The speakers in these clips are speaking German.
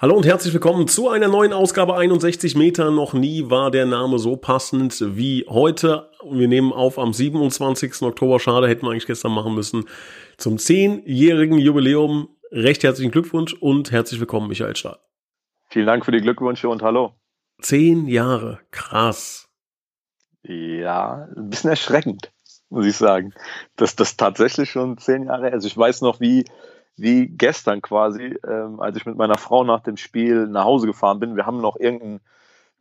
Hallo und herzlich willkommen zu einer neuen Ausgabe 61 Meter. Noch nie war der Name so passend wie heute. Wir nehmen auf am 27. Oktober. Schade, hätten wir eigentlich gestern machen müssen. Zum zehnjährigen Jubiläum. Recht herzlichen Glückwunsch und herzlich willkommen, Michael Stahl. Vielen Dank für die Glückwünsche und hallo. Zehn Jahre. Krass. Ja, ein bisschen erschreckend, muss ich sagen. Dass das tatsächlich schon zehn Jahre, also ich weiß noch, wie, wie gestern quasi, ähm, als ich mit meiner Frau nach dem Spiel nach Hause gefahren bin. Wir haben noch irgendeinen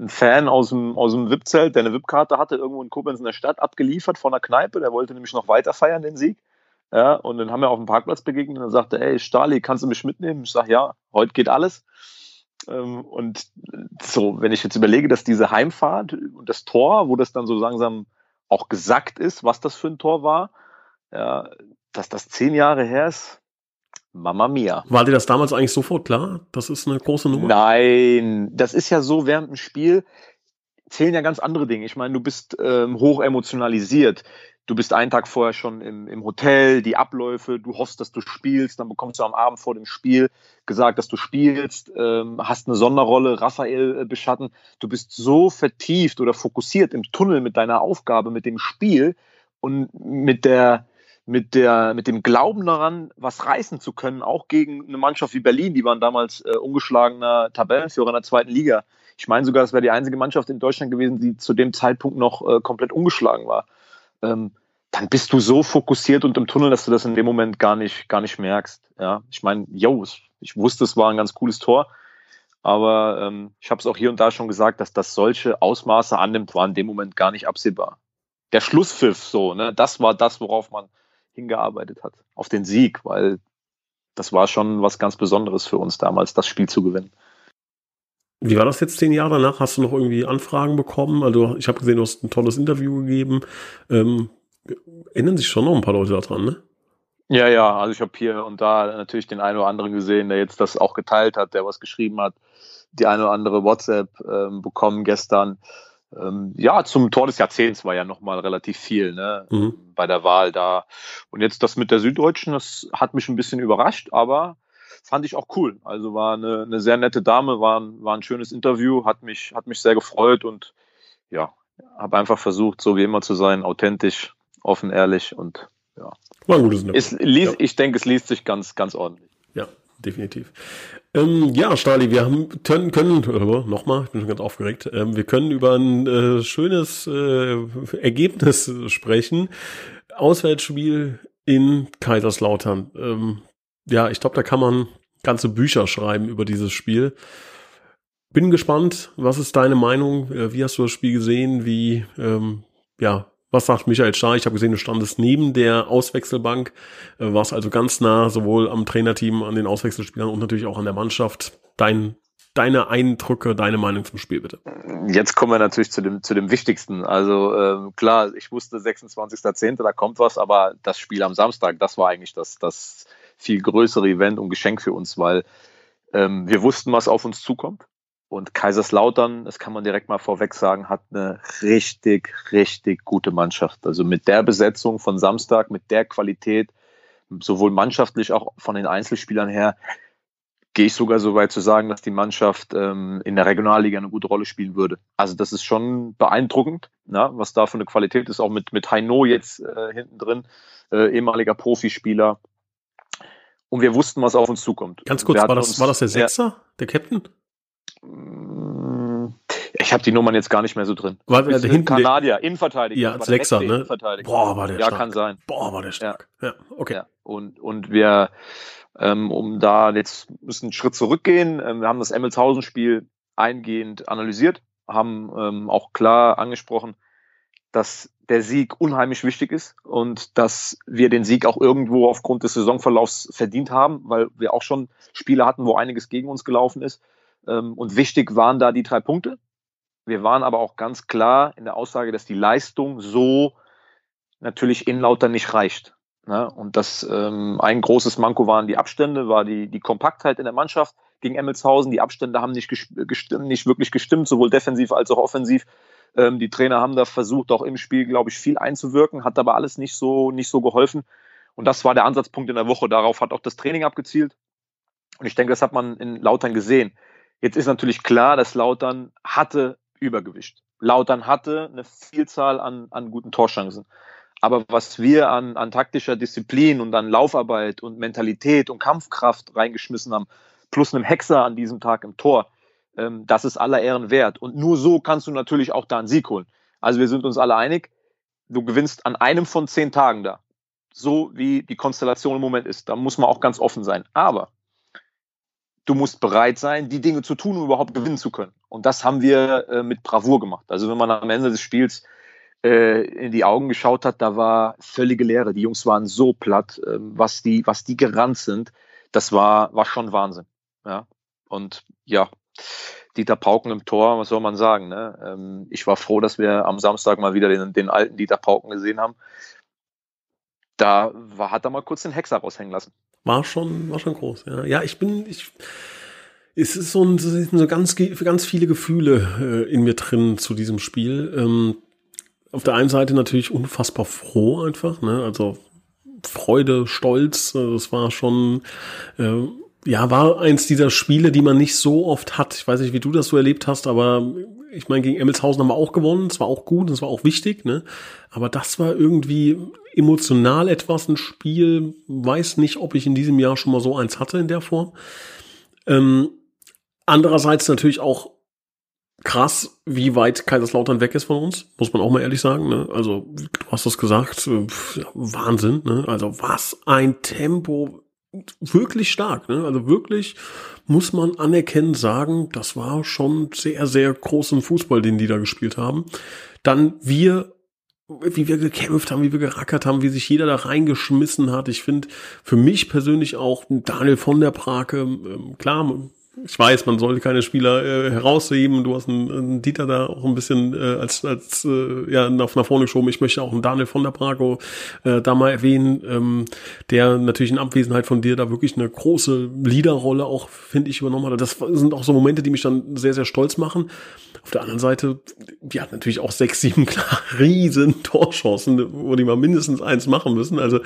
Fan aus dem, aus dem VIP-Zelt, der eine VIP-Karte hatte, irgendwo in Koblenz in der Stadt abgeliefert von der Kneipe. Der wollte nämlich noch weiter feiern, den Sieg. Ja, und dann haben wir auf dem Parkplatz begegnet und dann sagte, ey, Stali, kannst du mich mitnehmen? Ich sage, ja, heute geht alles. Ähm, und so, wenn ich jetzt überlege, dass diese Heimfahrt und das Tor, wo das dann so langsam auch gesackt ist, was das für ein Tor war, ja, dass das zehn Jahre her ist, Mama Mia. War dir das damals eigentlich sofort klar? Das ist eine große Nummer? Nein, das ist ja so während dem Spiel zählen ja ganz andere Dinge. Ich meine, du bist ähm, hoch emotionalisiert. Du bist einen Tag vorher schon im, im Hotel, die Abläufe, du hoffst, dass du spielst, dann bekommst du am Abend vor dem Spiel gesagt, dass du spielst, ähm, hast eine Sonderrolle, Raphael äh, beschatten. Du bist so vertieft oder fokussiert im Tunnel mit deiner Aufgabe, mit dem Spiel und mit der, mit, der, mit dem Glauben daran, was reißen zu können, auch gegen eine Mannschaft wie Berlin, die waren damals äh, ungeschlagener Tabellenführer in der zweiten Liga. Ich meine sogar, es wäre die einzige Mannschaft in Deutschland gewesen, die zu dem Zeitpunkt noch äh, komplett ungeschlagen war. Ähm, dann bist du so fokussiert und im Tunnel, dass du das in dem Moment gar nicht, gar nicht merkst. Ja, ich meine, yo, ich wusste, es war ein ganz cooles Tor, aber ähm, ich habe es auch hier und da schon gesagt, dass das solche Ausmaße annimmt, war in dem Moment gar nicht absehbar. Der Schlusspfiff, so, ne, das war das, worauf man hingearbeitet hat, auf den Sieg, weil das war schon was ganz Besonderes für uns damals, das Spiel zu gewinnen. Wie war das jetzt zehn Jahre danach? Hast du noch irgendwie Anfragen bekommen? Also ich habe gesehen, du hast ein tolles Interview gegeben. Ähm, erinnern sich schon noch ein paar Leute daran, ne? Ja, ja, also ich habe hier und da natürlich den einen oder anderen gesehen, der jetzt das auch geteilt hat, der was geschrieben hat, die eine oder andere WhatsApp ähm, bekommen gestern ähm, ja, zum Tor des Jahrzehnts war ja nochmal relativ viel ne, mhm. bei der Wahl da. Und jetzt das mit der Süddeutschen, das hat mich ein bisschen überrascht, aber fand ich auch cool. Also war eine, eine sehr nette Dame, war, ein, war ein schönes Interview, hat mich, hat mich sehr gefreut und ja, habe einfach versucht, so wie immer zu sein, authentisch, offen, ehrlich und ja. War ein gutes Interview. Es liest, ja. Ich denke, es liest sich ganz, ganz ordentlich. Ja, definitiv. Ähm, ja, Stali, wir haben, können, können nochmal, ich bin schon ganz aufgeregt, ähm, wir können über ein äh, schönes äh, Ergebnis sprechen. Auswärtsspiel in Kaiserslautern. Ähm, ja, ich glaube, da kann man ganze Bücher schreiben über dieses Spiel. Bin gespannt, was ist deine Meinung? Äh, wie hast du das Spiel gesehen? Wie, ähm, ja, was sagt Michael Starr? Ich habe gesehen, du standest neben der Auswechselbank, äh, warst also ganz nah sowohl am Trainerteam, an den Auswechselspielern und natürlich auch an der Mannschaft. Dein, deine Eindrücke, deine Meinung zum Spiel bitte. Jetzt kommen wir natürlich zu dem, zu dem Wichtigsten. Also ähm, klar, ich wusste 26.10., da kommt was, aber das Spiel am Samstag, das war eigentlich das, das viel größere Event und Geschenk für uns, weil ähm, wir wussten, was auf uns zukommt. Und Kaiserslautern, das kann man direkt mal vorweg sagen, hat eine richtig, richtig gute Mannschaft. Also mit der Besetzung von Samstag, mit der Qualität, sowohl mannschaftlich auch von den Einzelspielern her, gehe ich sogar so weit zu sagen, dass die Mannschaft ähm, in der Regionalliga eine gute Rolle spielen würde. Also das ist schon beeindruckend, na, was da für eine Qualität ist, auch mit, mit Heino jetzt äh, hinten drin, äh, ehemaliger Profispieler. Und wir wussten, was auf uns zukommt. Ganz kurz, war das, uns, war das der Sechser, ja, der Captain? Ich habe die Nummern jetzt gar nicht mehr so drin. War der hinten Kanadier, Innenverteidiger. Ja, Sechser, ne? Boah, war der ja, stark. Ja, kann sein. Boah, war der stark. Ja, ja okay. Ja. Und, und wir, ähm, um da jetzt müssen einen Schritt zurückgehen, ähm, wir haben das Emmelshausen-Spiel eingehend analysiert, haben ähm, auch klar angesprochen, dass der Sieg unheimlich wichtig ist und dass wir den Sieg auch irgendwo aufgrund des Saisonverlaufs verdient haben, weil wir auch schon Spiele hatten, wo einiges gegen uns gelaufen ist. Ähm, und wichtig waren da die drei Punkte. Wir waren aber auch ganz klar in der Aussage, dass die Leistung so natürlich in Lautern nicht reicht. Ne? Und das ähm, ein großes Manko waren die Abstände, war die, die Kompaktheit in der Mannschaft gegen Emmelshausen. Die Abstände haben nicht, gestimmt, nicht wirklich gestimmt, sowohl defensiv als auch offensiv. Ähm, die Trainer haben da versucht, auch im Spiel, glaube ich, viel einzuwirken, hat aber alles nicht so, nicht so geholfen. Und das war der Ansatzpunkt in der Woche. Darauf hat auch das Training abgezielt. Und ich denke, das hat man in Lautern gesehen. Jetzt ist natürlich klar, dass Lautern hatte Übergewicht. Lautern hatte eine Vielzahl an, an guten Torchancen. Aber was wir an, an taktischer Disziplin und an Laufarbeit und Mentalität und Kampfkraft reingeschmissen haben, plus einem Hexer an diesem Tag im Tor, ähm, das ist aller Ehren wert. Und nur so kannst du natürlich auch da einen Sieg holen. Also wir sind uns alle einig, du gewinnst an einem von zehn Tagen da. So wie die Konstellation im Moment ist. Da muss man auch ganz offen sein. Aber du musst bereit sein, die Dinge zu tun, um überhaupt gewinnen zu können. Und das haben wir äh, mit Bravour gemacht. Also wenn man am Ende des Spiels äh, in die Augen geschaut hat, da war völlige Leere. Die Jungs waren so platt, äh, was die, was die gerannt sind. Das war, war schon Wahnsinn. Ja. Und ja, Dieter Pauken im Tor, was soll man sagen? Ne? Ähm, ich war froh, dass wir am Samstag mal wieder den, den alten Dieter Pauken gesehen haben. Da war, hat er mal kurz den Hexer raushängen lassen. War schon, war schon groß, ja. Ja, ich bin, ich, es ist so, ein, so ganz, ganz viele Gefühle äh, in mir drin zu diesem Spiel. Ähm, auf der einen Seite natürlich unfassbar froh einfach, ne? Also Freude, Stolz, äh, das war schon, äh, ja, war eins dieser Spiele, die man nicht so oft hat. Ich weiß nicht, wie du das so erlebt hast, aber ich meine, gegen Emmelshausen haben wir auch gewonnen. Es war auch gut, es war auch wichtig, ne? Aber das war irgendwie emotional etwas ein Spiel. Weiß nicht, ob ich in diesem Jahr schon mal so eins hatte in der Form. Ähm, andererseits natürlich auch krass, wie weit Kaiserslautern weg ist von uns, muss man auch mal ehrlich sagen. Ne? Also, du hast das gesagt, äh, Wahnsinn. Ne? Also, was ein Tempo, wirklich stark. Ne? Also wirklich muss man anerkennen, sagen, das war schon sehr, sehr großen Fußball, den die da gespielt haben. Dann wir wie wir gekämpft haben, wie wir gerackert haben, wie sich jeder da reingeschmissen hat. Ich finde für mich persönlich auch Daniel von der Brake, ähm, klar, ich weiß, man sollte keine Spieler äh, herausheben. Du hast einen, einen Dieter da auch ein bisschen äh, als, als äh, ja, nach, nach vorne geschoben. Ich möchte auch einen Daniel von der Brago äh, da mal erwähnen, ähm, der natürlich in Abwesenheit von dir da wirklich eine große Leaderrolle auch, finde ich, übernommen hat. Das sind auch so Momente, die mich dann sehr, sehr stolz machen. Auf der anderen Seite, die hat natürlich auch sechs, sieben klar riesen Torchancen, wo die mal mindestens eins machen müssen. Also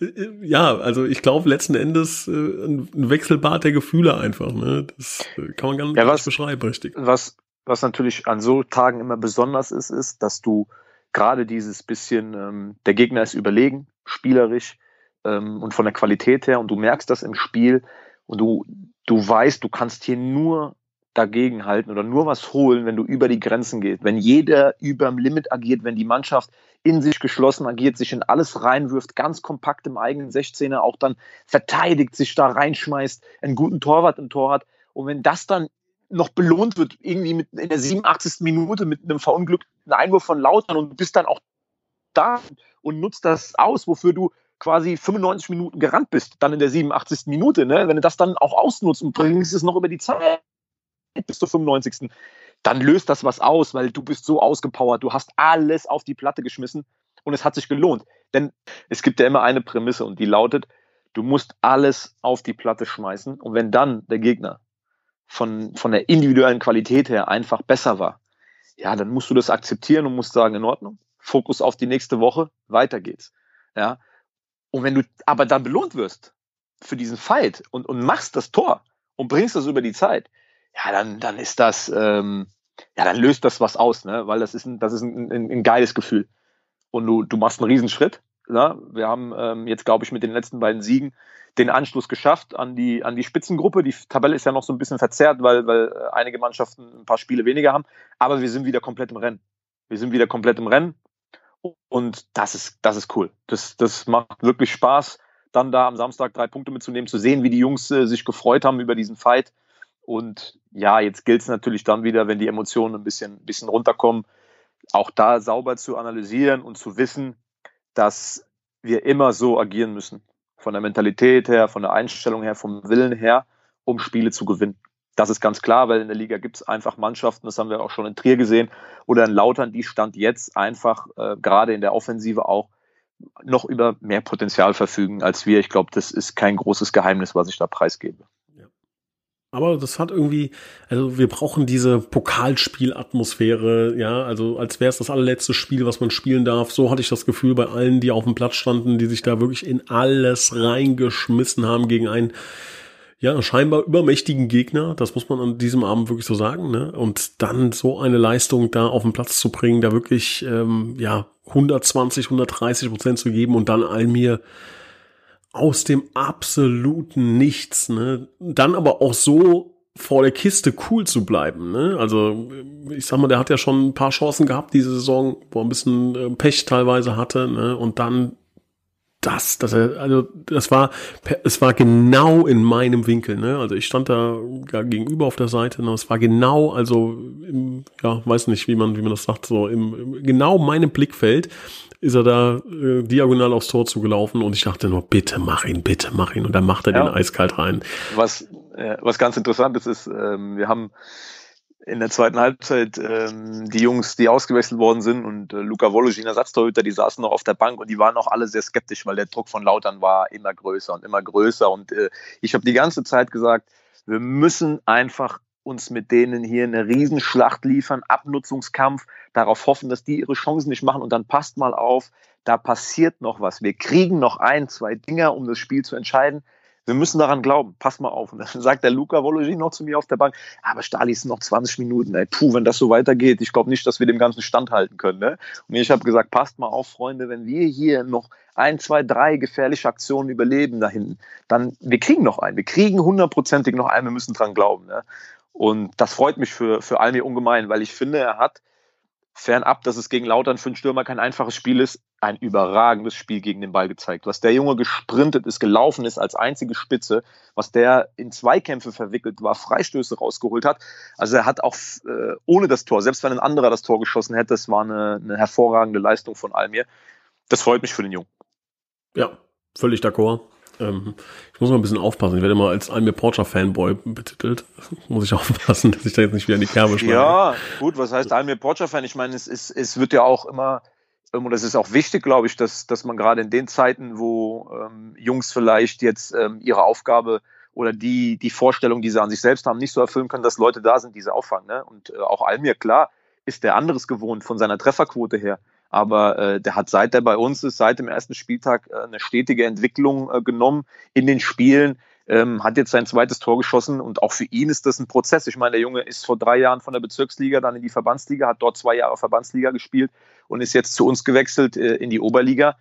äh, ja, also ich glaube letzten Endes äh, ein Wechselbad der Gefühle einfach. Ne? Das äh, kann man gar nicht ja, was, beschreiben, richtig. Was, was natürlich an so Tagen immer besonders ist, ist, dass du gerade dieses bisschen, ähm, der Gegner ist überlegen, spielerisch ähm, und von der Qualität her und du merkst das im Spiel und du, du weißt, du kannst hier nur dagegen halten oder nur was holen, wenn du über die Grenzen gehst, wenn jeder über dem Limit agiert, wenn die Mannschaft in sich geschlossen agiert, sich in alles reinwirft, ganz kompakt im eigenen 16er auch dann verteidigt, sich da reinschmeißt, einen guten Torwart im Tor hat, und wenn das dann noch belohnt wird, irgendwie mit, in der 87. Minute mit einem verunglückten Einwurf von Lautern und du bist dann auch da und nutzt das aus, wofür du quasi 95 Minuten gerannt bist, dann in der 87. Minute, ne? wenn du das dann auch ausnutzt und bringst es noch über die Zeit bis zur 95. Dann löst das was aus, weil du bist so ausgepowert, du hast alles auf die Platte geschmissen und es hat sich gelohnt. Denn es gibt ja immer eine Prämisse und die lautet, du musst alles auf die Platte schmeißen und wenn dann der Gegner von, von der individuellen Qualität her einfach besser war, ja, dann musst du das akzeptieren und musst sagen, in Ordnung, Fokus auf die nächste Woche, weiter geht's. Ja. Und wenn du aber dann belohnt wirst für diesen Fight und, und machst das Tor und bringst das über die Zeit, ja, dann, dann ist das, ähm, ja, dann löst das was aus, ne? Weil das ist ein, das ist ein, ein, ein geiles Gefühl. Und du, du machst einen Riesenschritt. Ne? Wir haben ähm, jetzt, glaube ich, mit den letzten beiden Siegen den Anschluss geschafft an die, an die Spitzengruppe. Die Tabelle ist ja noch so ein bisschen verzerrt, weil, weil äh, einige Mannschaften ein paar Spiele weniger haben. Aber wir sind wieder komplett im Rennen. Wir sind wieder komplett im Rennen. Und das ist, das ist cool. Das, das macht wirklich Spaß, dann da am Samstag drei Punkte mitzunehmen, zu sehen, wie die Jungs äh, sich gefreut haben über diesen Fight. Und ja, jetzt gilt es natürlich dann wieder, wenn die Emotionen ein bisschen, bisschen runterkommen, auch da sauber zu analysieren und zu wissen, dass wir immer so agieren müssen von der Mentalität her, von der Einstellung her, vom Willen her, um Spiele zu gewinnen. Das ist ganz klar, weil in der Liga gibt es einfach Mannschaften, das haben wir auch schon in Trier gesehen, oder in Lautern, die stand jetzt einfach äh, gerade in der Offensive auch noch über mehr Potenzial verfügen als wir. Ich glaube, das ist kein großes Geheimnis, was ich da preisgebe. Aber das hat irgendwie, also wir brauchen diese Pokalspielatmosphäre, ja, also als wäre es das allerletzte Spiel, was man spielen darf. So hatte ich das Gefühl bei allen, die auf dem Platz standen, die sich da wirklich in alles reingeschmissen haben gegen einen, ja, scheinbar übermächtigen Gegner. Das muss man an diesem Abend wirklich so sagen, ne? Und dann so eine Leistung da auf den Platz zu bringen, da wirklich, ähm, ja, 120, 130 Prozent zu geben und dann all mir aus dem absoluten Nichts, ne? Dann aber auch so vor der Kiste cool zu bleiben, ne? Also ich sag mal, der hat ja schon ein paar Chancen gehabt diese Saison, wo er ein bisschen äh, Pech teilweise hatte, ne? Und dann das, das, also das war, es war genau in meinem Winkel, ne? Also ich stand da ja, gegenüber auf der Seite, ne? Es war genau, also im, ja, weiß nicht, wie man, wie man das sagt, so im, im genau meinem Blickfeld ist er da äh, diagonal aufs Tor zugelaufen und ich dachte nur, bitte mach ihn, bitte mach ihn. Und dann macht er ja. den eiskalt rein. Was, äh, was ganz interessant ist, ist, ähm, wir haben in der zweiten Halbzeit ähm, die Jungs, die ausgewechselt worden sind und äh, Luca Wologin, Ersatztorhüter, die saßen noch auf der Bank und die waren auch alle sehr skeptisch, weil der Druck von Lautern war immer größer und immer größer. Und äh, ich habe die ganze Zeit gesagt, wir müssen einfach uns mit denen hier eine Riesenschlacht liefern, Abnutzungskampf, darauf hoffen, dass die ihre Chancen nicht machen und dann passt mal auf, da passiert noch was. Wir kriegen noch ein, zwei Dinger, um das Spiel zu entscheiden. Wir müssen daran glauben. Pass mal auf. Und dann sagt der Luca Vologin noch zu mir auf der Bank, aber Stali sind noch 20 Minuten. Ey. Puh, wenn das so weitergeht, ich glaube nicht, dass wir dem Ganzen standhalten können. Ne? Und ich habe gesagt, passt mal auf, Freunde, wenn wir hier noch ein, zwei, drei gefährliche Aktionen überleben da hinten, dann, wir kriegen noch einen. Wir kriegen hundertprozentig noch einen. Wir müssen dran glauben. Ne? Und das freut mich für, für Almir ungemein, weil ich finde, er hat fernab, dass es gegen Lautern für einen Stürmer kein einfaches Spiel ist, ein überragendes Spiel gegen den Ball gezeigt. Was der Junge gesprintet ist, gelaufen ist als einzige Spitze, was der in Zweikämpfe verwickelt war, Freistöße rausgeholt hat. Also er hat auch äh, ohne das Tor, selbst wenn ein anderer das Tor geschossen hätte, das war eine, eine hervorragende Leistung von Almir. Das freut mich für den Jungen. Ja, völlig d'accord. Ähm, ich muss mal ein bisschen aufpassen. Ich werde immer als Almir Porcher Fanboy betitelt. Muss ich aufpassen, dass ich da jetzt nicht wieder in die Kerbe schlage. Ja, gut, was heißt Almir Porcher Fan? Ich meine, es, ist, es wird ja auch immer, und das ist auch wichtig, glaube ich, dass, dass man gerade in den Zeiten, wo ähm, Jungs vielleicht jetzt ähm, ihre Aufgabe oder die, die Vorstellung, die sie an sich selbst haben, nicht so erfüllen können, dass Leute da sind, die sie auffangen. Ne? Und äh, auch Almir, klar, ist der anderes gewohnt von seiner Trefferquote her. Aber äh, der hat seit er bei uns ist, seit dem ersten Spieltag äh, eine stetige Entwicklung äh, genommen in den Spielen. Ähm, hat jetzt sein zweites Tor geschossen und auch für ihn ist das ein Prozess. Ich meine, der Junge ist vor drei Jahren von der Bezirksliga dann in die Verbandsliga, hat dort zwei Jahre Verbandsliga gespielt und ist jetzt zu uns gewechselt äh, in die Oberliga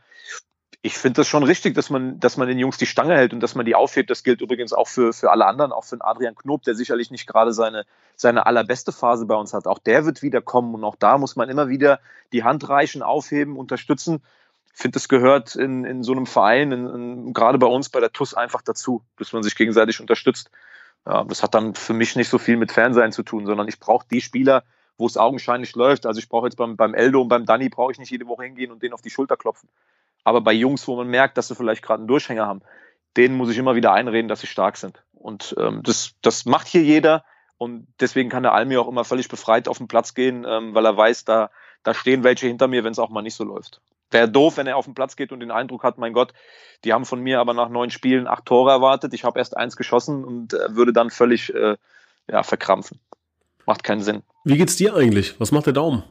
ich finde das schon richtig, dass man, dass man den Jungs die Stange hält und dass man die aufhebt. Das gilt übrigens auch für, für alle anderen, auch für Adrian Knob, der sicherlich nicht gerade seine, seine allerbeste Phase bei uns hat. Auch der wird wieder kommen und auch da muss man immer wieder die Hand reichen, aufheben, unterstützen. Ich finde, das gehört in, in so einem Verein, in, in, gerade bei uns bei der TUS einfach dazu, dass man sich gegenseitig unterstützt. Ja, das hat dann für mich nicht so viel mit Fernsehen zu tun, sondern ich brauche die Spieler, wo es augenscheinlich läuft. Also ich brauche jetzt beim, beim Eldo und beim Danny brauche ich nicht jede Woche hingehen und den auf die Schulter klopfen. Aber bei Jungs, wo man merkt, dass sie vielleicht gerade einen Durchhänger haben, denen muss ich immer wieder einreden, dass sie stark sind. Und ähm, das, das macht hier jeder. Und deswegen kann der Almi auch immer völlig befreit auf den Platz gehen, ähm, weil er weiß, da, da stehen welche hinter mir, wenn es auch mal nicht so läuft. Wäre doof, wenn er auf den Platz geht und den Eindruck hat, mein Gott, die haben von mir aber nach neun Spielen acht Tore erwartet. Ich habe erst eins geschossen und äh, würde dann völlig äh, ja, verkrampfen. Macht keinen Sinn. Wie geht's dir eigentlich? Was macht der Daumen?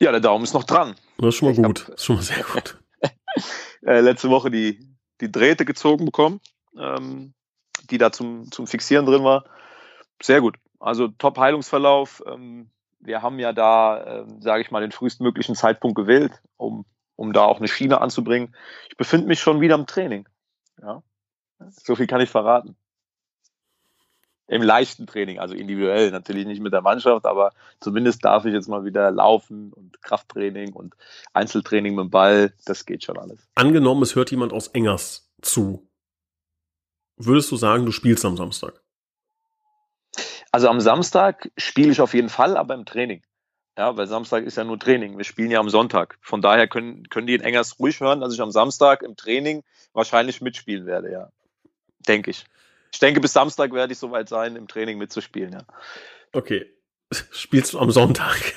Ja, der Daumen ist noch dran. Das ist schon mal ich gut. das ist schon mal sehr gut. äh, letzte Woche die, die Drähte gezogen bekommen, ähm, die da zum, zum Fixieren drin war. Sehr gut. Also Top-Heilungsverlauf. Ähm, wir haben ja da, ähm, sage ich mal, den frühestmöglichen Zeitpunkt gewählt, um, um da auch eine Schiene anzubringen. Ich befinde mich schon wieder im Training. Ja. So viel kann ich verraten im leichten Training, also individuell, natürlich nicht mit der Mannschaft, aber zumindest darf ich jetzt mal wieder laufen und Krafttraining und Einzeltraining mit dem Ball, das geht schon alles. Angenommen, es hört jemand aus Engers zu. Würdest du sagen, du spielst am Samstag? Also am Samstag spiele ich auf jeden Fall, aber im Training. Ja, weil Samstag ist ja nur Training. Wir spielen ja am Sonntag. Von daher können, können die in Engers ruhig hören, dass ich am Samstag im Training wahrscheinlich mitspielen werde, ja. Denke ich ich denke, bis Samstag werde ich soweit sein, im Training mitzuspielen, ja. Okay. Spielst du am Sonntag?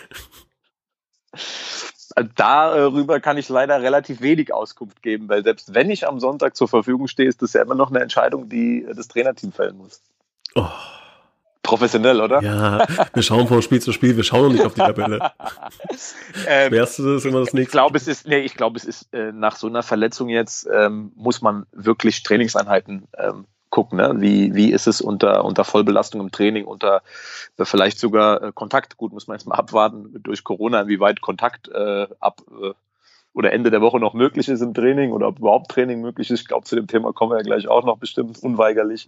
darüber kann ich leider relativ wenig Auskunft geben, weil selbst wenn ich am Sonntag zur Verfügung stehe, ist das ja immer noch eine Entscheidung, die das Trainerteam fällen muss. Oh. Professionell, oder? Ja, wir schauen von Spiel zu Spiel, wir schauen noch nicht auf die Tabelle. ähm, Schwerste ist immer das nächste. Ich glaube, es ist, nee, ich glaube, es ist äh, nach so einer Verletzung jetzt ähm, muss man wirklich Trainingseinheiten ähm, gucken, ne? wie, wie ist es unter, unter Vollbelastung im Training, unter äh, vielleicht sogar äh, Kontakt. Gut, muss man jetzt mal abwarten durch Corona, inwieweit Kontakt äh, ab äh, oder Ende der Woche noch möglich ist im Training oder ob überhaupt Training möglich ist. Ich glaube, zu dem Thema kommen wir ja gleich auch noch bestimmt unweigerlich.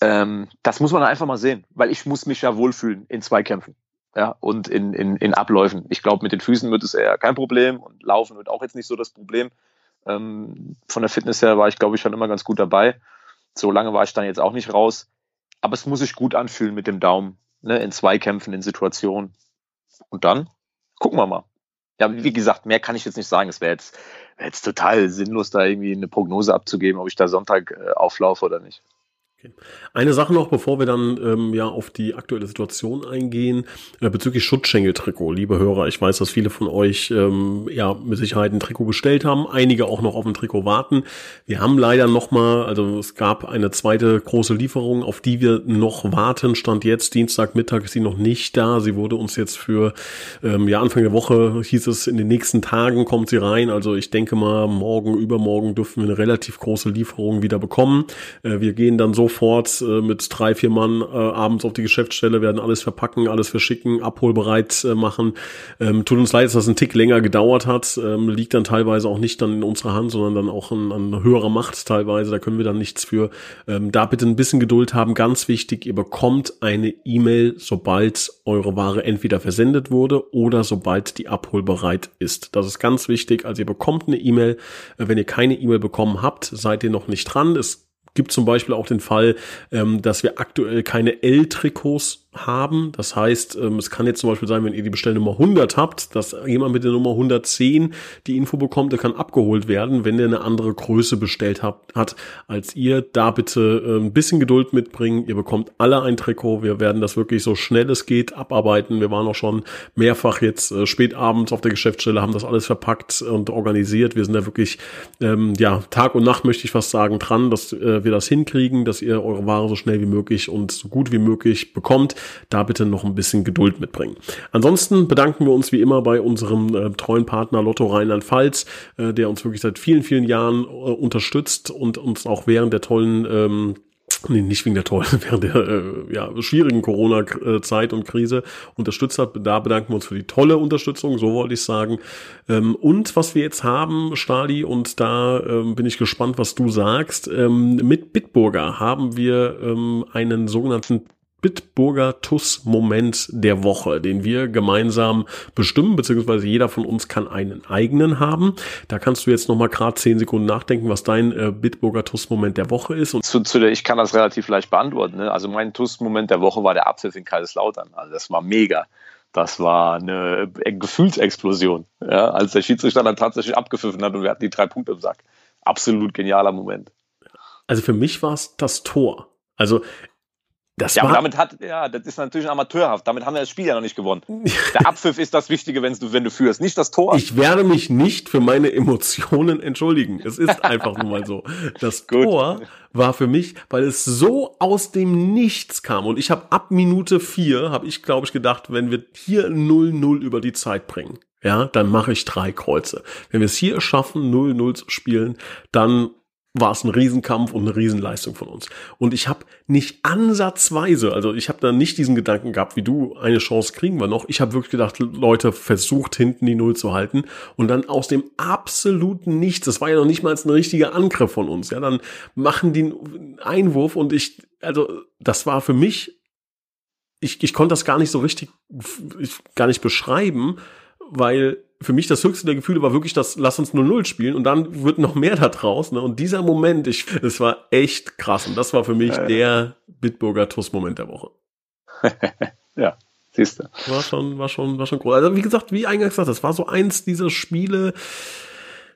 Ähm, das muss man einfach mal sehen, weil ich muss mich ja wohlfühlen in Zweikämpfen. Ja, und in, in, in Abläufen. Ich glaube, mit den Füßen wird es eher kein Problem und Laufen wird auch jetzt nicht so das Problem. Ähm, von der Fitness her war ich, glaube ich, schon immer ganz gut dabei. So lange war ich dann jetzt auch nicht raus. Aber es muss sich gut anfühlen mit dem Daumen, ne, in Zweikämpfen, in Situationen. Und dann gucken wir mal. Ja, wie gesagt, mehr kann ich jetzt nicht sagen. Es wäre jetzt, wär jetzt total sinnlos, da irgendwie eine Prognose abzugeben, ob ich da Sonntag äh, auflaufe oder nicht. Okay. Eine Sache noch, bevor wir dann ähm, ja auf die aktuelle Situation eingehen, äh, bezüglich Schutzschenkel-Trikot. Liebe Hörer, ich weiß, dass viele von euch ähm, ja mit Sicherheit ein Trikot bestellt haben, einige auch noch auf ein Trikot warten. Wir haben leider noch mal, also es gab eine zweite große Lieferung, auf die wir noch warten. Stand jetzt Dienstagmittag ist sie noch nicht da. Sie wurde uns jetzt für ähm, ja Anfang der Woche hieß es in den nächsten Tagen kommt sie rein. Also ich denke mal morgen übermorgen dürfen wir eine relativ große Lieferung wieder bekommen. Äh, wir gehen dann so sofort äh, mit drei, vier Mann äh, abends auf die Geschäftsstelle, werden alles verpacken, alles verschicken, abholbereit äh, machen. Ähm, tut uns leid, dass das ein Tick länger gedauert hat. Ähm, liegt dann teilweise auch nicht dann in unserer Hand, sondern dann auch an, an höherer Macht teilweise. Da können wir dann nichts für. Ähm, da bitte ein bisschen Geduld haben. Ganz wichtig, ihr bekommt eine E-Mail, sobald eure Ware entweder versendet wurde oder sobald die abholbereit ist. Das ist ganz wichtig. Also ihr bekommt eine E-Mail. Äh, wenn ihr keine E-Mail bekommen habt, seid ihr noch nicht dran. Es gibt zum Beispiel auch den Fall, ähm, dass wir aktuell keine L-Trikots haben. Das heißt, ähm, es kann jetzt zum Beispiel sein, wenn ihr die Bestellnummer 100 habt, dass jemand mit der Nummer 110 die Info bekommt, der kann abgeholt werden, wenn der eine andere Größe bestellt hat, hat als ihr. Da bitte ein bisschen Geduld mitbringen. Ihr bekommt alle ein Trikot. Wir werden das wirklich so schnell es geht abarbeiten. Wir waren auch schon mehrfach jetzt äh, spät abends auf der Geschäftsstelle, haben das alles verpackt und organisiert. Wir sind da wirklich, ähm, ja, Tag und Nacht möchte ich fast sagen, dran, dass äh, wir das hinkriegen, dass ihr eure Ware so schnell wie möglich und so gut wie möglich bekommt da bitte noch ein bisschen Geduld mitbringen. Ansonsten bedanken wir uns wie immer bei unserem äh, treuen Partner Lotto Rheinland-Pfalz, äh, der uns wirklich seit vielen, vielen Jahren äh, unterstützt und uns auch während der tollen ähm, nee, nicht wegen der tollen, während der äh, ja, schwierigen Corona-Zeit und Krise unterstützt hat. Da bedanken wir uns für die tolle Unterstützung, so wollte ich sagen. Ähm, und was wir jetzt haben, Stali, und da ähm, bin ich gespannt, was du sagst, ähm, mit Bitburger haben wir ähm, einen sogenannten Bitburger TUS-Moment der Woche, den wir gemeinsam bestimmen, beziehungsweise jeder von uns kann einen eigenen haben. Da kannst du jetzt nochmal gerade zehn Sekunden nachdenken, was dein äh, Bitburger TUS-Moment der Woche ist. Und zu, zu der, ich kann das relativ leicht beantworten. Ne? Also mein TUS-Moment der Woche war der Abpfiff in Kaiserslautern. Also das war mega. Das war eine Gefühlsexplosion, ja? als der Schiedsrichter dann tatsächlich abgepfiffen hat und wir hatten die drei Punkte im Sack. Absolut genialer Moment. Also für mich war es das Tor. Also das ja, aber damit hat, ja, das ist natürlich amateurhaft. Damit haben wir das Spiel ja noch nicht gewonnen. Der Abpfiff ist das Wichtige, wenn du, wenn du führst, nicht das Tor. Ich werde mich nicht für meine Emotionen entschuldigen. Es ist einfach nur mal so. Das Tor war für mich, weil es so aus dem Nichts kam. Und ich habe ab Minute vier, habe ich, glaube ich, gedacht, wenn wir hier 0-0 über die Zeit bringen, ja, dann mache ich drei Kreuze. Wenn wir es hier schaffen, 0-0 zu spielen, dann war es ein Riesenkampf und eine Riesenleistung von uns. Und ich habe nicht ansatzweise, also ich habe da nicht diesen Gedanken gehabt, wie du, eine Chance kriegen wir noch. Ich habe wirklich gedacht, Leute, versucht hinten die Null zu halten. Und dann aus dem absoluten Nichts, das war ja noch nicht mal ein richtiger Angriff von uns, ja, dann machen die einen Einwurf und ich, also das war für mich, ich, ich konnte das gar nicht so richtig, ich, gar nicht beschreiben, weil für mich das höchste der Gefühle war wirklich das, lass uns 0-0 spielen und dann wird noch mehr da draus. Ne? Und dieser Moment, ich, das war echt krass. Und das war für mich ja, der Bitburger TUS-Moment der Woche. ja, siehst du. War schon, war schon, war schon groß. Also wie gesagt, wie eingangs gesagt, das war so eins dieser Spiele,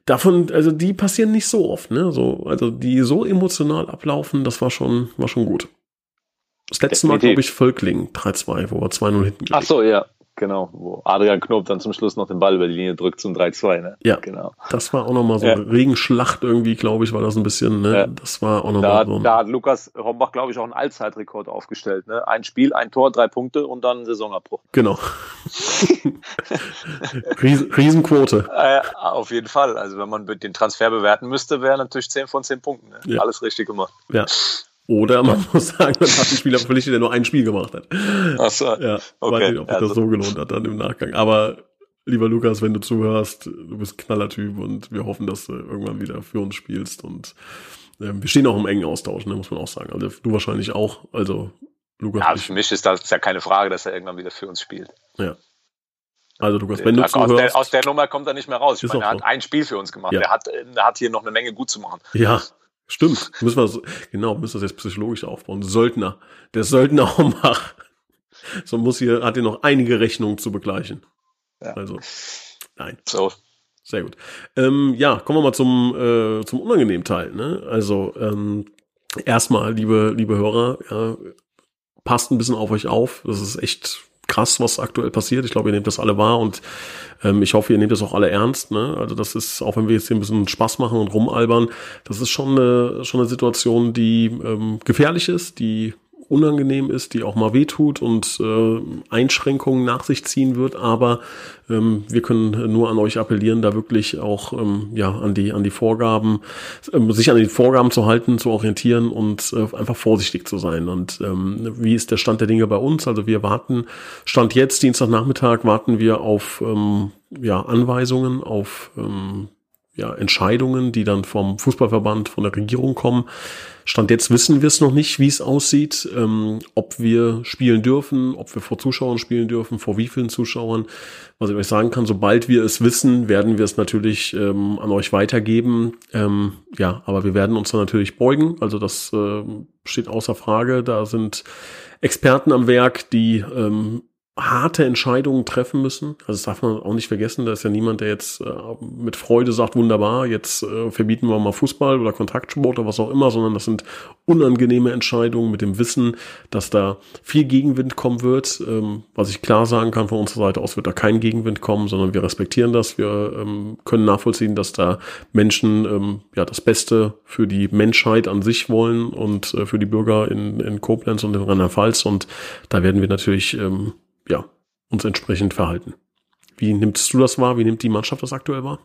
davon, also die passieren nicht so oft, ne? So, also die so emotional ablaufen, das war schon, war schon gut. Das letzte Mal, glaube ich, Völkling 3-2, wo wir 2-0 hinten gelegen. Ach so, ja. Genau, wo Adrian Knob dann zum Schluss noch den Ball über die Linie drückt zum 3-2. Ne? Ja, genau. Das war auch nochmal so ja. eine Regenschlacht irgendwie, glaube ich, war das ein bisschen. Ne? Ja. Das war auch nochmal so. Da hat Lukas Hombach, glaube ich, auch einen Allzeitrekord aufgestellt. Ne? Ein Spiel, ein Tor, drei Punkte und dann Saisonabbruch. Genau. Riesen, Riesenquote. Äh, auf jeden Fall. Also wenn man den Transfer bewerten müsste, wäre natürlich 10 von 10 Punkten. Ne? Ja. Alles richtig gemacht. Ja. Oder man muss sagen, man hat einen Spieler verpflichtet, der nur ein Spiel gemacht hat. Ach so. Ja, okay. weiß nicht, ob ja, das so gelohnt hat dann im Nachgang. Aber lieber Lukas, wenn du zuhörst, du bist Knallertyp und wir hoffen, dass du irgendwann wieder für uns spielst und äh, wir stehen auch im engen Austausch, ne, muss man auch sagen. Also du wahrscheinlich auch. Also Lukas. Ja, für mich ist das ja keine Frage, dass er irgendwann wieder für uns spielt. Ja. Also Lukas, wenn du aus zuhörst, der, aus der Nummer kommt er nicht mehr raus. Ich meine, er hat ein Spiel für uns gemacht. Ja. Er, hat, er hat hier noch eine Menge gut zu machen. Ja, Stimmt, müssen wir so, genau, müssen wir das jetzt psychologisch aufbauen. Söldner, der Söldner Hombach. So muss hier, hat hier noch einige Rechnungen zu begleichen. Ja. Also, nein. So. Sehr gut. Ähm, ja, kommen wir mal zum, äh, zum unangenehmen Teil. Ne? Also, ähm, erstmal, liebe, liebe Hörer, ja, passt ein bisschen auf euch auf. Das ist echt krass, was aktuell passiert. Ich glaube, ihr nehmt das alle wahr und ähm, ich hoffe, ihr nehmt das auch alle ernst. Ne? Also das ist, auch wenn wir jetzt hier ein bisschen Spaß machen und rumalbern, das ist schon eine, schon eine Situation, die ähm, gefährlich ist, die unangenehm ist, die auch mal wehtut und äh, Einschränkungen nach sich ziehen wird. Aber ähm, wir können nur an euch appellieren, da wirklich auch ähm, ja an die an die Vorgaben, ähm, sich an die Vorgaben zu halten, zu orientieren und äh, einfach vorsichtig zu sein. Und ähm, wie ist der Stand der Dinge bei uns? Also wir warten Stand jetzt Dienstagnachmittag warten wir auf ähm, ja Anweisungen auf ähm, ja, Entscheidungen, die dann vom Fußballverband, von der Regierung kommen. Stand jetzt wissen wir es noch nicht, wie es aussieht, ähm, ob wir spielen dürfen, ob wir vor Zuschauern spielen dürfen, vor wie vielen Zuschauern. Was ich euch sagen kann, sobald wir es wissen, werden wir es natürlich ähm, an euch weitergeben. Ähm, ja, aber wir werden uns da natürlich beugen. Also das äh, steht außer Frage. Da sind Experten am Werk, die ähm, harte Entscheidungen treffen müssen. Also das darf man auch nicht vergessen. Da ist ja niemand, der jetzt äh, mit Freude sagt, wunderbar, jetzt äh, verbieten wir mal Fußball oder Kontaktsport oder was auch immer, sondern das sind unangenehme Entscheidungen mit dem Wissen, dass da viel Gegenwind kommen wird. Ähm, was ich klar sagen kann von unserer Seite aus, wird da kein Gegenwind kommen, sondern wir respektieren das. Wir ähm, können nachvollziehen, dass da Menschen ähm, ja das Beste für die Menschheit an sich wollen und äh, für die Bürger in, in Koblenz und in Rheinland-Pfalz. Und da werden wir natürlich ähm, ja, uns entsprechend verhalten. Wie nimmst du das wahr? Wie nimmt die Mannschaft das aktuell wahr?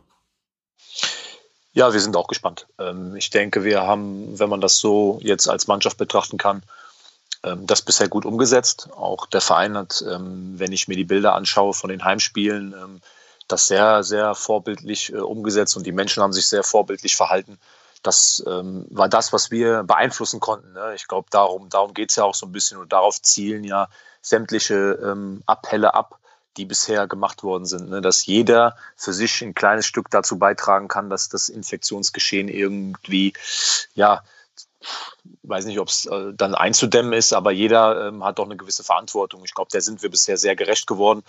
Ja, wir sind auch gespannt. Ähm, ich denke, wir haben, wenn man das so jetzt als Mannschaft betrachten kann, ähm, das bisher gut umgesetzt. Auch der Verein hat, ähm, wenn ich mir die Bilder anschaue von den Heimspielen, das sehr, sehr vorbildlich äh, umgesetzt und die Menschen haben sich sehr vorbildlich verhalten. Das war das, was wir beeinflussen konnten. Ne? Ich glaube, darum, darum geht es ja auch so ein bisschen und darauf zielen ja sämtliche ähm, Appelle ab, die bisher gemacht worden sind, ne? dass jeder für sich ein kleines Stück dazu beitragen kann, dass das Infektionsgeschehen irgendwie, ja, weiß nicht, ob es äh, dann einzudämmen ist, aber jeder ähm, hat doch eine gewisse Verantwortung. Ich glaube, der sind wir bisher sehr gerecht geworden.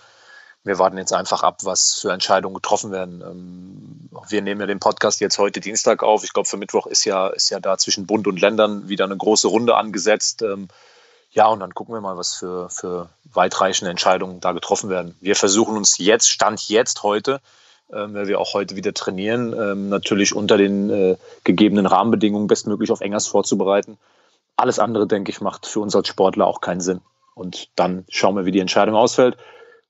Wir warten jetzt einfach ab, was für Entscheidungen getroffen werden. Ähm, wir nehmen ja den Podcast jetzt heute Dienstag auf. Ich glaube, für Mittwoch ist ja, ist ja da zwischen Bund und Ländern wieder eine große Runde angesetzt. Ähm, ja, und dann gucken wir mal, was für, für weitreichende Entscheidungen da getroffen werden. Wir versuchen uns jetzt, Stand jetzt heute, ähm, weil wir auch heute wieder trainieren, ähm, natürlich unter den äh, gegebenen Rahmenbedingungen bestmöglich auf Engers vorzubereiten. Alles andere, denke ich, macht für uns als Sportler auch keinen Sinn. Und dann schauen wir, wie die Entscheidung ausfällt.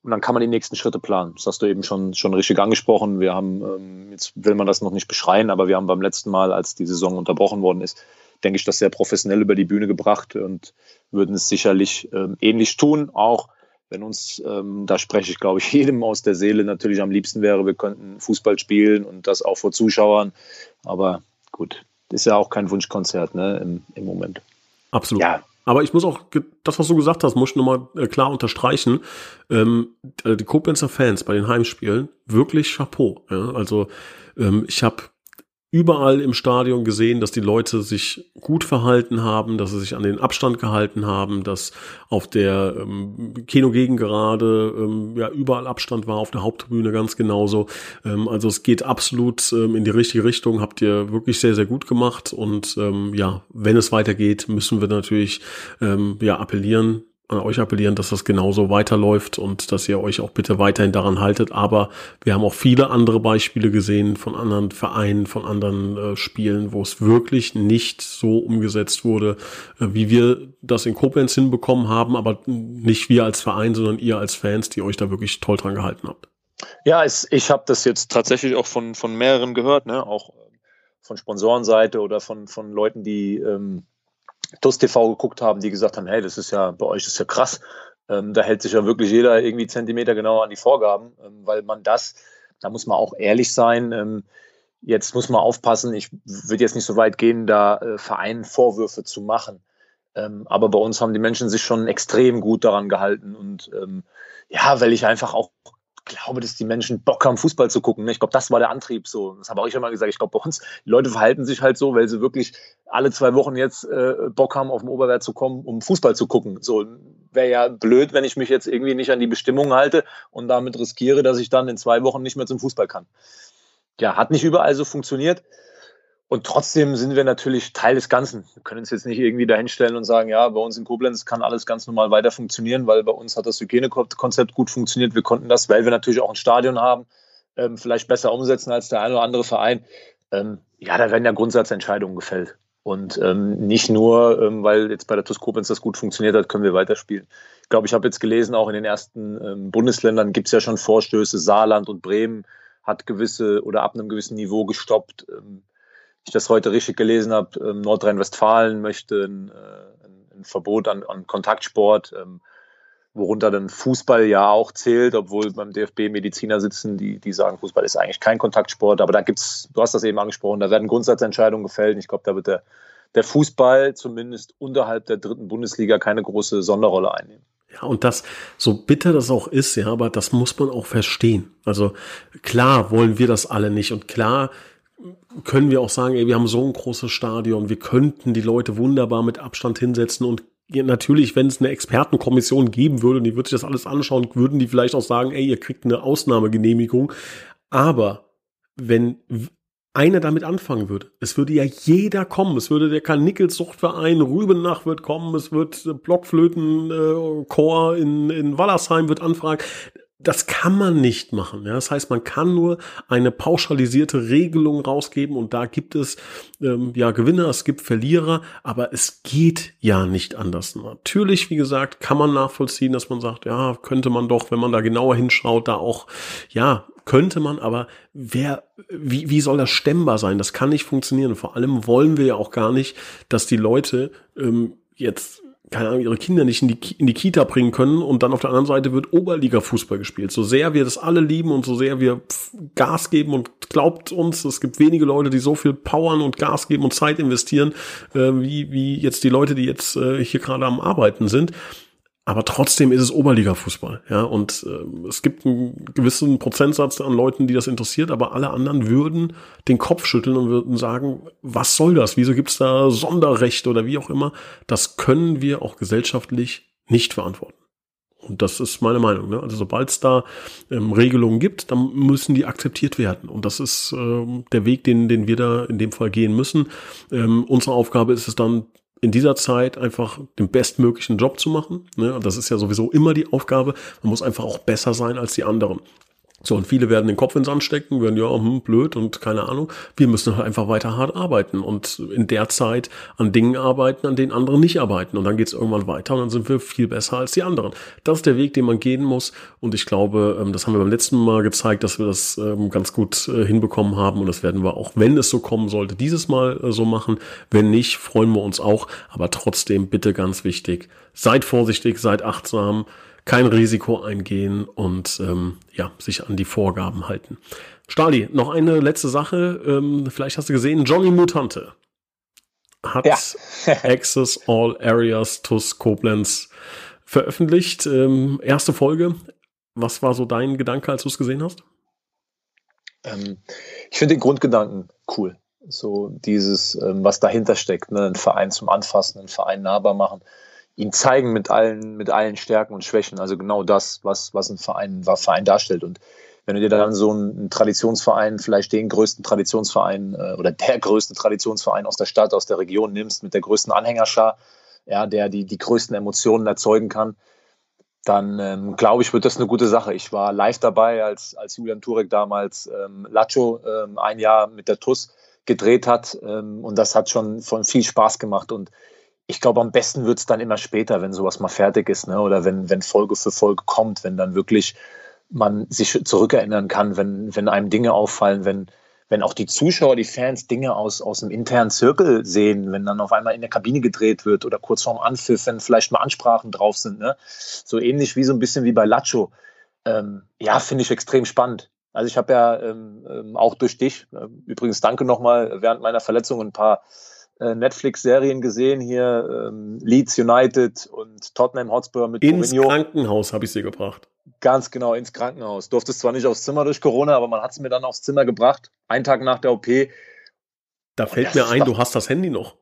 Und dann kann man die nächsten Schritte planen. Das hast du eben schon, schon richtig angesprochen. Wir haben, ähm, jetzt will man das noch nicht beschreien, aber wir haben beim letzten Mal, als die Saison unterbrochen worden ist, denke ich, das sehr professionell über die Bühne gebracht und würden es sicherlich ähm, ähnlich tun. Auch wenn uns, ähm, da spreche ich glaube ich jedem aus der Seele natürlich am liebsten wäre, wir könnten Fußball spielen und das auch vor Zuschauern. Aber gut, ist ja auch kein Wunschkonzert ne, im, im Moment. Absolut. Ja. Aber ich muss auch, das, was du gesagt hast, muss ich nochmal äh, klar unterstreichen. Ähm, äh, die Koblenzer Fans bei den Heimspielen, wirklich Chapeau. Ja? Also ähm, ich habe überall im Stadion gesehen, dass die Leute sich gut verhalten haben, dass sie sich an den Abstand gehalten haben, dass auf der ähm, Kino-Gegengerade ähm, ja überall Abstand war, auf der Haupttribüne ganz genauso. Ähm, also es geht absolut ähm, in die richtige Richtung, habt ihr wirklich sehr, sehr gut gemacht und ähm, ja, wenn es weitergeht, müssen wir natürlich ähm, ja appellieren, an euch appellieren, dass das genauso weiterläuft und dass ihr euch auch bitte weiterhin daran haltet. Aber wir haben auch viele andere Beispiele gesehen von anderen Vereinen, von anderen äh, Spielen, wo es wirklich nicht so umgesetzt wurde, äh, wie wir das in Koblenz hinbekommen haben, aber nicht wir als Verein, sondern ihr als Fans, die euch da wirklich toll dran gehalten habt. Ja, es, ich habe das jetzt tatsächlich auch von, von mehreren gehört, ne? auch von Sponsorenseite oder von, von Leuten, die ähm, TUS TV geguckt haben, die gesagt haben, hey, das ist ja, bei euch ist ja krass. Ähm, da hält sich ja wirklich jeder irgendwie Zentimeter genauer an die Vorgaben, ähm, weil man das, da muss man auch ehrlich sein, ähm, jetzt muss man aufpassen, ich würde jetzt nicht so weit gehen, da äh, Vereinen Vorwürfe zu machen. Ähm, aber bei uns haben die Menschen sich schon extrem gut daran gehalten und ähm, ja, weil ich einfach auch glaube, dass die Menschen Bock haben, Fußball zu gucken. Ne? Ich glaube, das war der Antrieb so. Das habe auch ich immer gesagt. Ich glaube, bei uns, die Leute verhalten sich halt so, weil sie wirklich alle zwei Wochen jetzt äh, Bock haben, auf dem Oberwert zu kommen, um Fußball zu gucken. So wäre ja blöd, wenn ich mich jetzt irgendwie nicht an die Bestimmungen halte und damit riskiere, dass ich dann in zwei Wochen nicht mehr zum Fußball kann. Ja, hat nicht überall so funktioniert. Und trotzdem sind wir natürlich Teil des Ganzen. Wir können uns jetzt nicht irgendwie dahinstellen und sagen, ja, bei uns in Koblenz kann alles ganz normal weiter funktionieren, weil bei uns hat das Hygienekonzept gut funktioniert. Wir konnten das, weil wir natürlich auch ein Stadion haben, ähm, vielleicht besser umsetzen als der eine oder andere Verein. Ähm, ja, da werden ja Grundsatzentscheidungen gefällt. Und ähm, nicht nur, weil jetzt bei der TuS Koblenz das gut funktioniert hat, können wir weiterspielen. Ich glaube, ich habe jetzt gelesen, auch in den ersten Bundesländern gibt es ja schon Vorstöße. Saarland und Bremen hat gewisse oder ab einem gewissen Niveau gestoppt. Ich das heute richtig gelesen habe, ähm, Nordrhein-Westfalen möchte ein, äh, ein, Verbot an, an Kontaktsport, ähm, worunter dann Fußball ja auch zählt, obwohl beim DFB Mediziner sitzen, die, die sagen, Fußball ist eigentlich kein Kontaktsport. Aber da gibt's, du hast das eben angesprochen, da werden Grundsatzentscheidungen gefällt. Ich glaube, da wird der, der Fußball zumindest unterhalb der dritten Bundesliga keine große Sonderrolle einnehmen. Ja, und das, so bitter das auch ist, ja, aber das muss man auch verstehen. Also klar wollen wir das alle nicht und klar können wir auch sagen, ey, wir haben so ein großes Stadion, wir könnten die Leute wunderbar mit Abstand hinsetzen und natürlich, wenn es eine Expertenkommission geben würde und die würde sich das alles anschauen, würden die vielleicht auch sagen, ey, ihr kriegt eine Ausnahmegenehmigung. Aber wenn einer damit anfangen würde. Es würde ja jeder kommen. Es würde der Karl-Nickels-Suchtverein Rübenach wird kommen. Es wird Blockflöten-Chor äh, in, in Wallersheim wird anfragen das kann man nicht machen. Ja? Das heißt, man kann nur eine pauschalisierte Regelung rausgeben und da gibt es ähm, ja Gewinner, es gibt Verlierer, aber es geht ja nicht anders. Natürlich, wie gesagt, kann man nachvollziehen, dass man sagt, ja, könnte man doch, wenn man da genauer hinschaut, da auch, ja, könnte man, aber wer, wie, wie soll das stemmbar sein? Das kann nicht funktionieren. Vor allem wollen wir ja auch gar nicht, dass die Leute ähm, jetzt keine Ahnung, ihre Kinder nicht in die, in die Kita bringen können und dann auf der anderen Seite wird Oberliga-Fußball gespielt. So sehr wir das alle lieben und so sehr wir Gas geben und glaubt uns, es gibt wenige Leute, die so viel powern und Gas geben und Zeit investieren, äh, wie, wie jetzt die Leute, die jetzt äh, hier gerade am Arbeiten sind. Aber trotzdem ist es Oberliga-Fußball, ja. Und äh, es gibt einen gewissen Prozentsatz an Leuten, die das interessiert, aber alle anderen würden den Kopf schütteln und würden sagen, was soll das? Wieso gibt's da Sonderrechte oder wie auch immer? Das können wir auch gesellschaftlich nicht verantworten. Und das ist meine Meinung. Ne? Also sobald es da ähm, Regelungen gibt, dann müssen die akzeptiert werden. Und das ist ähm, der Weg, den, den wir da in dem Fall gehen müssen. Ähm, unsere Aufgabe ist es dann, in dieser Zeit einfach den bestmöglichen Job zu machen. Ne? Und das ist ja sowieso immer die Aufgabe. Man muss einfach auch besser sein als die anderen. So, und viele werden den Kopf ins Sand stecken, werden ja, hm, blöd und keine Ahnung. Wir müssen halt einfach weiter hart arbeiten und in der Zeit an Dingen arbeiten, an denen andere nicht arbeiten. Und dann geht's irgendwann weiter und dann sind wir viel besser als die anderen. Das ist der Weg, den man gehen muss. Und ich glaube, ähm, das haben wir beim letzten Mal gezeigt, dass wir das ähm, ganz gut äh, hinbekommen haben. Und das werden wir auch, wenn es so kommen sollte, dieses Mal äh, so machen. Wenn nicht, freuen wir uns auch. Aber trotzdem bitte ganz wichtig, seid vorsichtig, seid achtsam kein Risiko eingehen und ähm, ja, sich an die Vorgaben halten. Stali, noch eine letzte Sache. Ähm, vielleicht hast du gesehen, Johnny Mutante hat ja. Access All Areas TUS Koblenz veröffentlicht. Ähm, erste Folge. Was war so dein Gedanke, als du es gesehen hast? Ähm, ich finde den Grundgedanken cool. So dieses, ähm, was dahinter steckt, ne? ein Verein zum Anfassen, einen Verein nahbar machen ihn zeigen mit allen, mit allen Stärken und Schwächen. Also genau das, was, was ein Verein, was Verein darstellt. Und wenn du dir dann so einen Traditionsverein, vielleicht den größten Traditionsverein äh, oder der größte Traditionsverein aus der Stadt, aus der Region nimmst, mit der größten Anhängerschar, ja, der die, die größten Emotionen erzeugen kann, dann ähm, glaube ich, wird das eine gute Sache. Ich war live dabei, als, als Julian Turek damals ähm, Lacho ähm, ein Jahr mit der TUS gedreht hat ähm, und das hat schon von viel Spaß gemacht und ich glaube, am besten wird es dann immer später, wenn sowas mal fertig ist, ne? oder wenn, wenn Folge für Folge kommt, wenn dann wirklich man sich zurückerinnern kann, wenn, wenn einem Dinge auffallen, wenn, wenn auch die Zuschauer, die Fans Dinge aus, aus dem internen Zirkel sehen, wenn dann auf einmal in der Kabine gedreht wird oder kurz vorm Anpfiff, wenn vielleicht mal Ansprachen drauf sind. Ne? So ähnlich wie so ein bisschen wie bei Lacho. Ähm, ja, finde ich extrem spannend. Also ich habe ja ähm, ähm auch durch dich, äh, übrigens danke nochmal, während meiner Verletzung ein paar äh, Netflix-Serien gesehen, hier ähm, Leeds United und Tottenham Hotspur mit Ins Mourinho. Krankenhaus habe ich sie gebracht. Ganz genau, ins Krankenhaus. Durfte es zwar nicht aufs Zimmer durch Corona, aber man hat es mir dann aufs Zimmer gebracht, einen Tag nach der OP. Da fällt mir ein, du hast das Handy noch.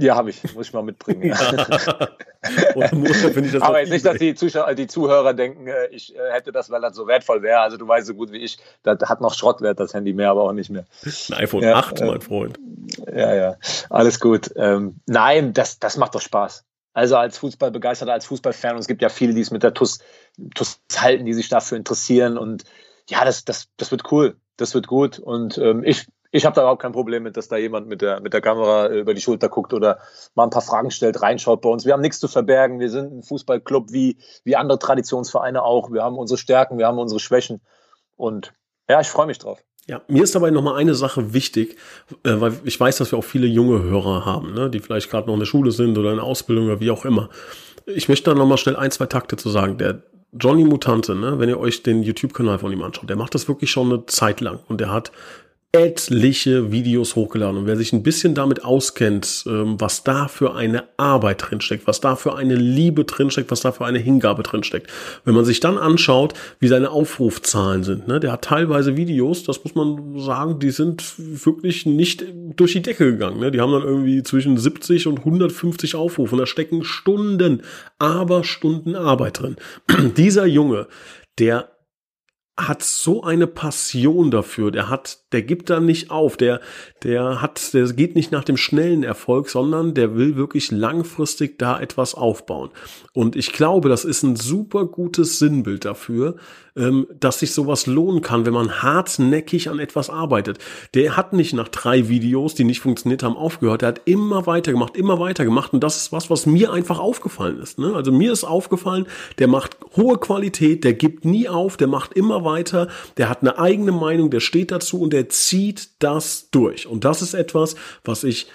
Ja, habe ich. Muss ich mal mitbringen. Ja. Aber jetzt nicht, dass die, Zuschauer, die Zuhörer denken, äh, ich äh, hätte das, weil das so wertvoll wäre. Also du weißt so gut wie ich, das hat noch Schrottwert, das Handy mehr, aber auch nicht mehr. Ein iPhone ja, 8, äh, mein Freund. Ja, ja, alles gut. Ähm, nein, das, das macht doch Spaß. Also als Fußballbegeisterter, als Fußballfan, und es gibt ja viele, die es mit der TUS, TUS halten, die sich dafür interessieren. Und ja, das, das, das wird cool. Das wird gut. Und ähm, ich ich habe da überhaupt kein Problem mit, dass da jemand mit der, mit der Kamera äh, über die Schulter guckt oder mal ein paar Fragen stellt, reinschaut bei uns. Wir haben nichts zu verbergen. Wir sind ein Fußballclub wie, wie andere Traditionsvereine auch. Wir haben unsere Stärken, wir haben unsere Schwächen. Und ja, ich freue mich drauf. Ja, mir ist dabei nochmal eine Sache wichtig, äh, weil ich weiß, dass wir auch viele junge Hörer haben, ne, die vielleicht gerade noch in der Schule sind oder in Ausbildung oder wie auch immer. Ich möchte da nochmal schnell ein, zwei Takte zu sagen. Der Johnny Mutante, ne, wenn ihr euch den YouTube-Kanal von ihm anschaut, der macht das wirklich schon eine Zeit lang und der hat etliche Videos hochgeladen. Und wer sich ein bisschen damit auskennt, ähm, was da für eine Arbeit drinsteckt, was da für eine Liebe drinsteckt, was da für eine Hingabe drinsteckt. Wenn man sich dann anschaut, wie seine Aufrufzahlen sind, ne, der hat teilweise Videos, das muss man sagen, die sind wirklich nicht durch die Decke gegangen. Ne? Die haben dann irgendwie zwischen 70 und 150 Aufrufe. Und da stecken Stunden, aber Stunden Arbeit drin. Dieser Junge, der hat so eine Passion dafür. Der hat, der gibt da nicht auf. Der, der hat, der geht nicht nach dem schnellen Erfolg, sondern der will wirklich langfristig da etwas aufbauen. Und ich glaube, das ist ein super gutes Sinnbild dafür, dass sich sowas lohnen kann, wenn man hartnäckig an etwas arbeitet. Der hat nicht nach drei Videos, die nicht funktioniert haben, aufgehört. Der hat immer weitergemacht, immer weitergemacht. Und das ist was, was mir einfach aufgefallen ist. Ne? Also mir ist aufgefallen, der macht hohe Qualität, der gibt nie auf, der macht immer weiter, der hat eine eigene Meinung, der steht dazu und der zieht das durch. Und das ist etwas, was ich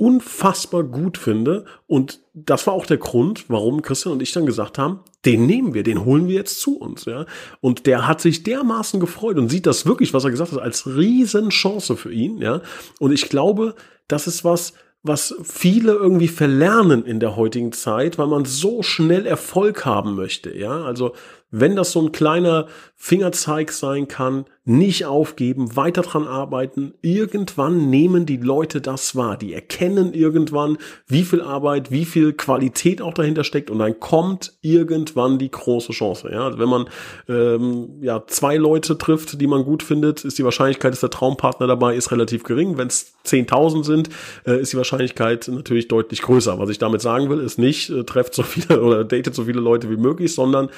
unfassbar gut finde. Und das war auch der Grund, warum Christian und ich dann gesagt haben, den nehmen wir, den holen wir jetzt zu uns, ja. Und der hat sich dermaßen gefreut und sieht das wirklich, was er gesagt hat, als Riesenchance für ihn, ja. Und ich glaube, das ist was, was viele irgendwie verlernen in der heutigen Zeit, weil man so schnell Erfolg haben möchte, ja. Also wenn das so ein kleiner Fingerzeig sein kann, nicht aufgeben, weiter dran arbeiten. Irgendwann nehmen die Leute das wahr. Die erkennen irgendwann, wie viel Arbeit, wie viel Qualität auch dahinter steckt und dann kommt irgendwann die große Chance. Ja, also wenn man ähm, ja zwei Leute trifft, die man gut findet, ist die Wahrscheinlichkeit, dass der Traumpartner dabei ist, relativ gering. Wenn es 10.000 sind, äh, ist die Wahrscheinlichkeit natürlich deutlich größer. Was ich damit sagen will, ist nicht, äh, trefft so viele oder datet so viele Leute wie möglich, sondern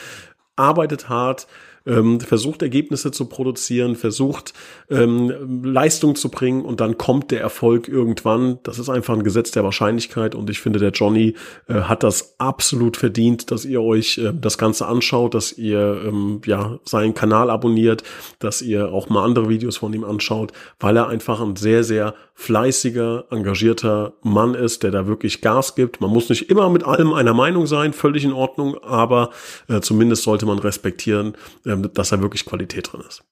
arbeitet hart, ähm, versucht Ergebnisse zu produzieren, versucht ähm, Leistung zu bringen und dann kommt der Erfolg irgendwann. Das ist einfach ein Gesetz der Wahrscheinlichkeit und ich finde, der Johnny äh, hat das absolut verdient, dass ihr euch äh, das Ganze anschaut, dass ihr ähm, ja seinen Kanal abonniert, dass ihr auch mal andere Videos von ihm anschaut, weil er einfach ein sehr, sehr fleißiger, engagierter Mann ist, der da wirklich Gas gibt. Man muss nicht immer mit allem einer Meinung sein, völlig in Ordnung, aber äh, zumindest sollte man respektieren, äh, dass da wirklich Qualität drin ist.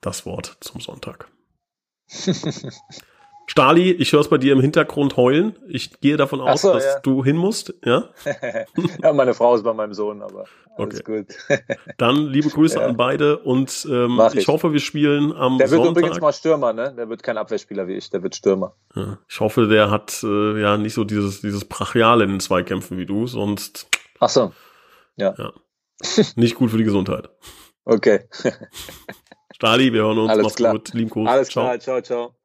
Das Wort zum Sonntag. Stali, ich höre es bei dir im Hintergrund heulen. Ich gehe davon aus, so, dass ja. du hin musst. Ja? ja, meine Frau ist bei meinem Sohn, aber alles okay. gut. Dann liebe Grüße ja. an beide und ähm, ich. ich. hoffe, wir spielen am Der wird Sonntag. übrigens mal Stürmer, ne? Der wird kein Abwehrspieler wie ich, der wird Stürmer. Ja. Ich hoffe, der hat äh, ja nicht so dieses, dieses Brachial in den Zweikämpfen wie du, sonst. Ach so. Ja. Nicht gut für die Gesundheit. Okay. Stali, wir hören uns. Alles klar. gut. Lieben Gruß. Alles ciao. klar. Ciao, ciao.